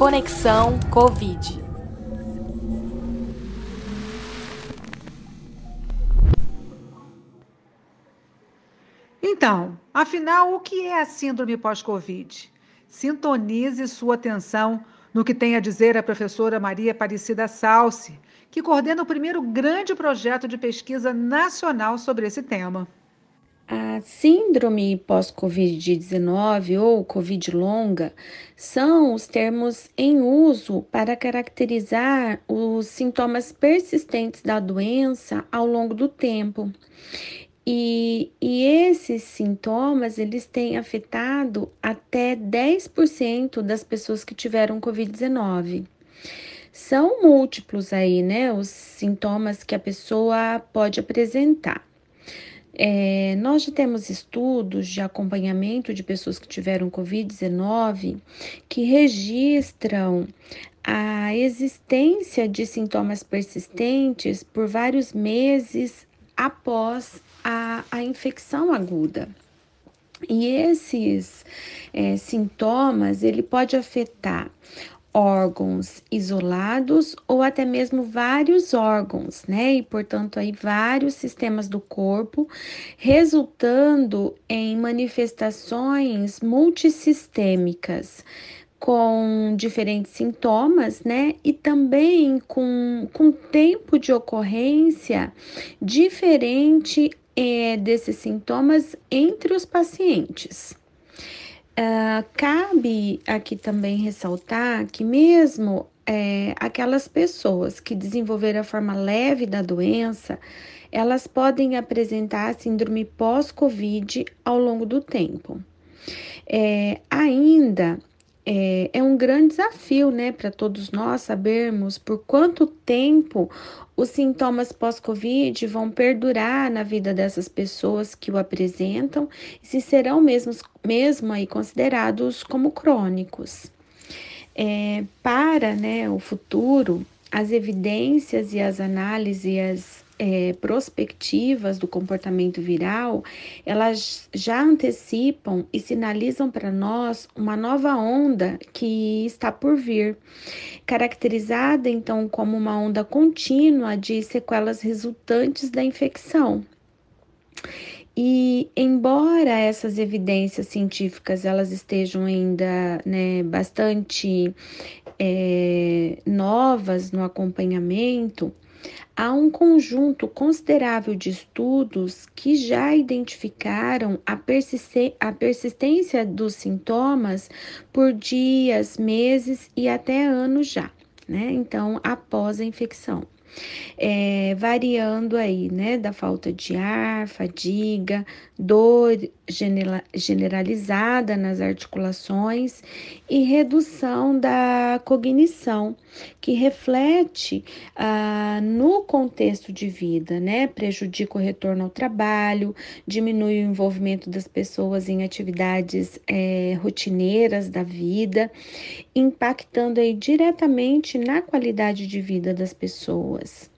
Conexão Covid. Então, afinal, o que é a síndrome pós-Covid? Sintonize sua atenção no que tem a dizer a professora Maria Aparecida Salsi, que coordena o primeiro grande projeto de pesquisa nacional sobre esse tema. A síndrome pós-Covid-19 ou Covid longa são os termos em uso para caracterizar os sintomas persistentes da doença ao longo do tempo. E, e esses sintomas eles têm afetado até 10% das pessoas que tiveram Covid-19. São múltiplos aí, né? Os sintomas que a pessoa pode apresentar. É, nós já temos estudos de acompanhamento de pessoas que tiveram Covid-19 que registram a existência de sintomas persistentes por vários meses após a, a infecção aguda. E esses é, sintomas ele pode afetar órgãos isolados ou até mesmo vários órgãos, né? E portanto aí vários sistemas do corpo, resultando em manifestações multissistêmicas com diferentes sintomas, né? E também com, com tempo de ocorrência diferente é, desses sintomas entre os pacientes. Uh, cabe aqui também ressaltar que, mesmo é, aquelas pessoas que desenvolveram a forma leve da doença, elas podem apresentar síndrome pós-Covid ao longo do tempo. É, ainda é, é um grande desafio, né, para todos nós sabermos por quanto tempo os sintomas pós-Covid vão perdurar na vida dessas pessoas que o apresentam e se serão mesmo, mesmo aí considerados como crônicos. É, para né, o futuro, as evidências e as análises é, prospectivas do comportamento viral, elas já antecipam e sinalizam para nós uma nova onda que está por vir, caracterizada então como uma onda contínua de sequelas resultantes da infecção. E embora essas evidências científicas elas estejam ainda né, bastante é, novas no acompanhamento, há um conjunto considerável de estudos que já identificaram a, a persistência dos sintomas por dias, meses e até anos já, né? Então, após a infecção é, variando aí, né, da falta de ar, fadiga, dor generalizada nas articulações e redução da cognição, que reflete ah, no contexto de vida, né, prejudica o retorno ao trabalho, diminui o envolvimento das pessoas em atividades é, rotineiras da vida, impactando aí diretamente na qualidade de vida das pessoas pessoas.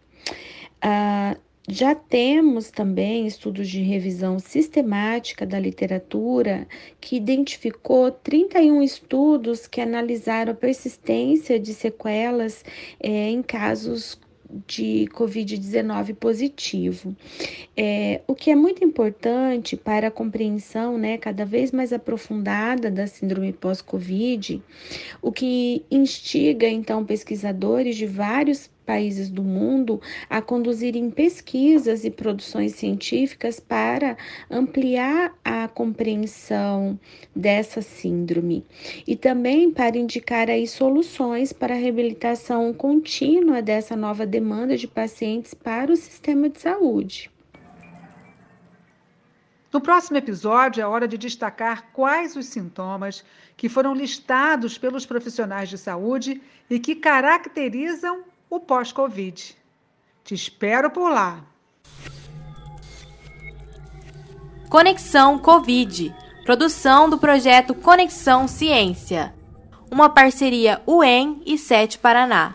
Ah, já temos também estudos de revisão sistemática da literatura que identificou 31 estudos que analisaram a persistência de sequelas é, em casos de Covid-19 positivo. É, o que é muito importante para a compreensão né, cada vez mais aprofundada da síndrome pós-Covid, o que instiga então pesquisadores de vários países do mundo a conduzirem pesquisas e produções científicas para ampliar a compreensão dessa síndrome e também para indicar aí soluções para a reabilitação contínua dessa nova demanda de pacientes para o sistema de saúde. No próximo episódio, é hora de destacar quais os sintomas que foram listados pelos profissionais de saúde e que caracterizam o pós-Covid. Te espero por lá. Conexão Covid, produção do projeto Conexão Ciência, uma parceria UEM e SET Paraná.